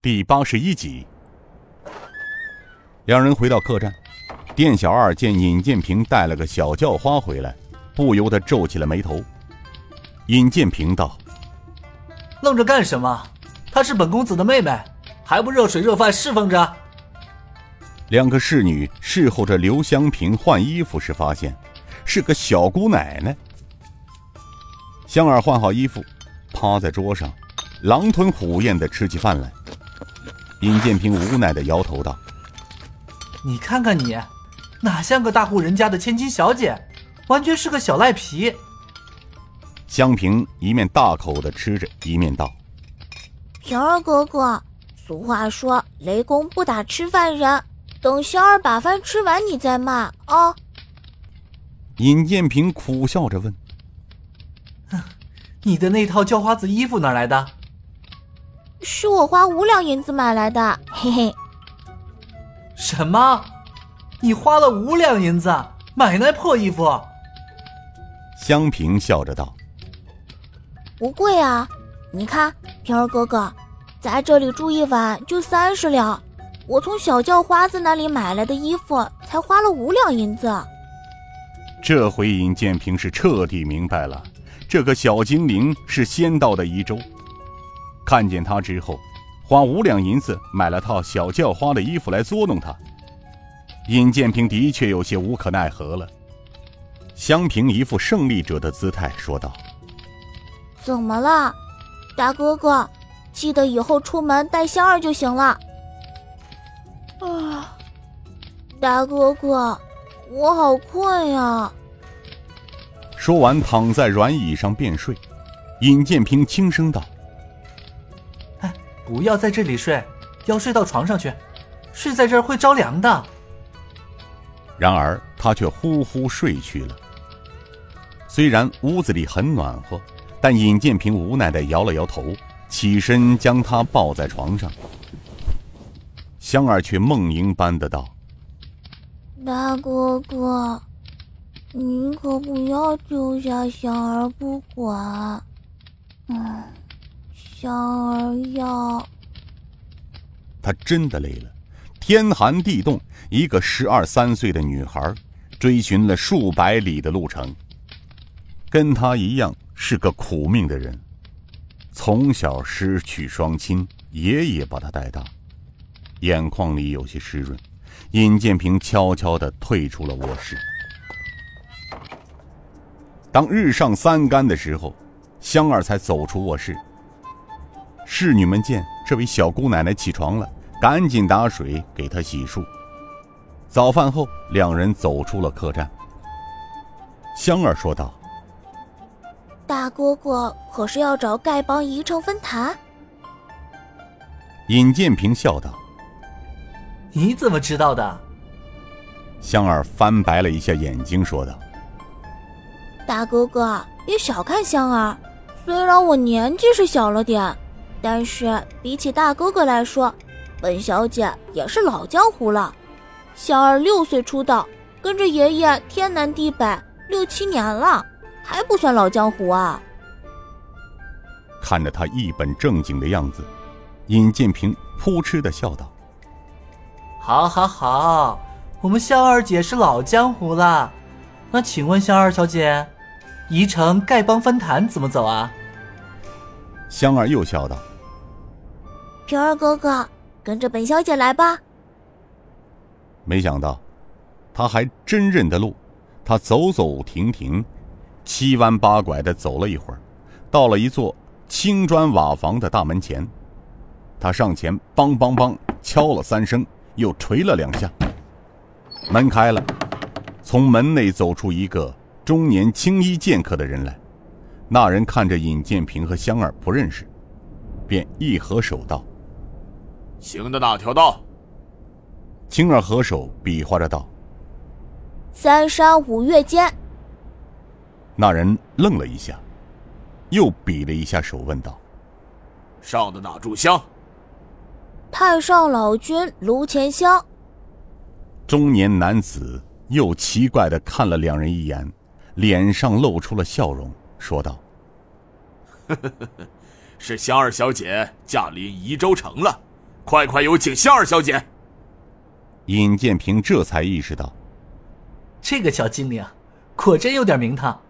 第八十一集，两人回到客栈，店小二见尹建平带了个小叫花回来，不由得皱起了眉头。尹建平道：“愣着干什么？她是本公子的妹妹，还不热水热饭侍奉着？”两个侍女侍候着刘香平换衣服时，发现是个小姑奶奶。香儿换好衣服，趴在桌上，狼吞虎咽的吃起饭来。尹建平无奈的摇头道：“你看看你，哪像个大户人家的千金小姐，完全是个小赖皮。”香平一面大口的吃着，一面道：“平儿哥哥，俗话说雷公不打吃饭人，等香儿把饭吃完你再骂啊。”尹建平苦笑着问。你的那套叫花子衣服哪来的？是我花五两银子买来的，嘿嘿。什么？你花了五两银子买那破衣服？香平笑着道：“不贵啊，你看，平儿哥哥，在这里住一晚就三十两，我从小叫花子那里买来的衣服才花了五两银子。”这回尹建平是彻底明白了。这个小精灵是仙道的遗州。看见他之后，花五两银子买了套小叫花的衣服来捉弄他。尹建平的确有些无可奈何了。香平一副胜利者的姿态说道：“怎么了，大哥哥？记得以后出门带香儿就行了。”啊，大哥哥，我好困呀。说完，躺在软椅上便睡。尹建平轻声道：“哎，不要在这里睡，要睡到床上去，睡在这儿会着凉的。”然而他却呼呼睡去了。虽然屋子里很暖和，但尹建平无奈的摇了摇头，起身将他抱在床上。香儿却梦萦般的道：“大哥哥。”你可不要丢下香儿不管，嗯，香儿要。他真的累了，天寒地冻，一个十二三岁的女孩，追寻了数百里的路程，跟他一样是个苦命的人，从小失去双亲，爷爷把他带大，眼眶里有些湿润。尹建平悄悄的退出了卧室。当日上三竿的时候，香儿才走出卧室。侍女们见这位小姑奶奶起床了，赶紧打水给她洗漱。早饭后，两人走出了客栈。香儿说道：“大哥哥可是要找丐帮宜城分坛？”尹建平笑道：“你怎么知道的？”香儿翻白了一下眼睛，说道。大哥哥，别小看香儿，虽然我年纪是小了点，但是比起大哥哥来说，本小姐也是老江湖了。小二六岁出道，跟着爷爷天南地北六七年了，还不算老江湖啊。看着他一本正经的样子，尹建平扑哧的笑道：“好，好，好，我们香二姐是老江湖了。那请问香二小姐？”宜城丐帮分坛怎么走啊？香儿又笑道：“平儿哥哥，跟着本小姐来吧。”没想到，他还真认得路。他走走停停，七弯八拐的走了一会儿，到了一座青砖瓦房的大门前。他上前梆梆梆敲了三声，又捶了两下。门开了，从门内走出一个。中年青衣剑客的人来，那人看着尹建平和香儿不认识，便一合手道：“行的哪条道？”青儿合手比划着道：“三山五岳间。”那人愣了一下，又比了一下手，问道：“上的哪炷香？”太上老君炉前香。中年男子又奇怪的看了两人一眼。脸上露出了笑容，说道：“ 是香儿小姐驾临宜州城了，快快有请香儿小姐。尹建平这才意识到，这个小精灵果真有点名堂。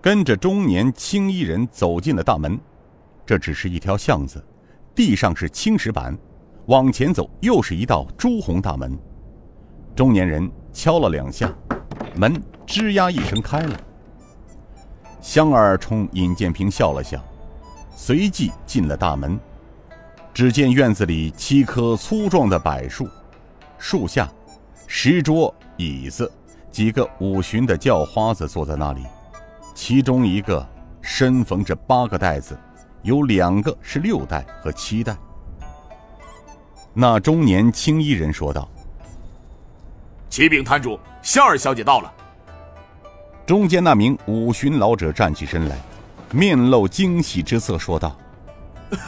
跟着中年青衣人走进了大门，这只是一条巷子，地上是青石板，往前走又是一道朱红大门。中年人敲了两下，门吱呀一声开了。香儿冲尹建平笑了笑，随即进了大门。只见院子里七棵粗壮的柏树，树下石桌椅子，几个五旬的叫花子坐在那里。其中一个身缝着八个袋子，有两个是六袋和七袋。那中年青衣人说道：“启禀摊主，香儿小姐到了。”中间那名五旬老者站起身来，面露惊喜之色，说道：“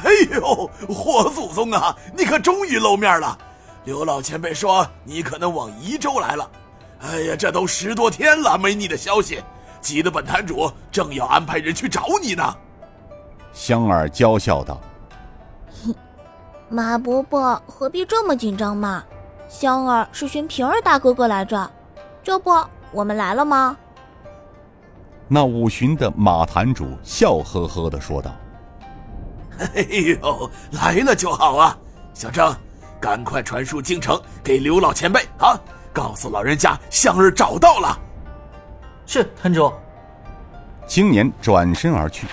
哎呦，霍祖宗啊，你可终于露面了！刘老前辈说你可能往宜州来了。哎呀，这都十多天了，没你的消息。”急得本坛主正要安排人去找你呢。香儿娇笑道：“马伯伯何必这么紧张嘛？香儿是寻平儿大哥哥来着，这不我们来了吗？”那五旬的马坛主笑呵呵的说道：“哎呦，来了就好啊！小张，赶快传书京城给刘老前辈啊，告诉老人家向日找到了。”是坛主。青年转身而去，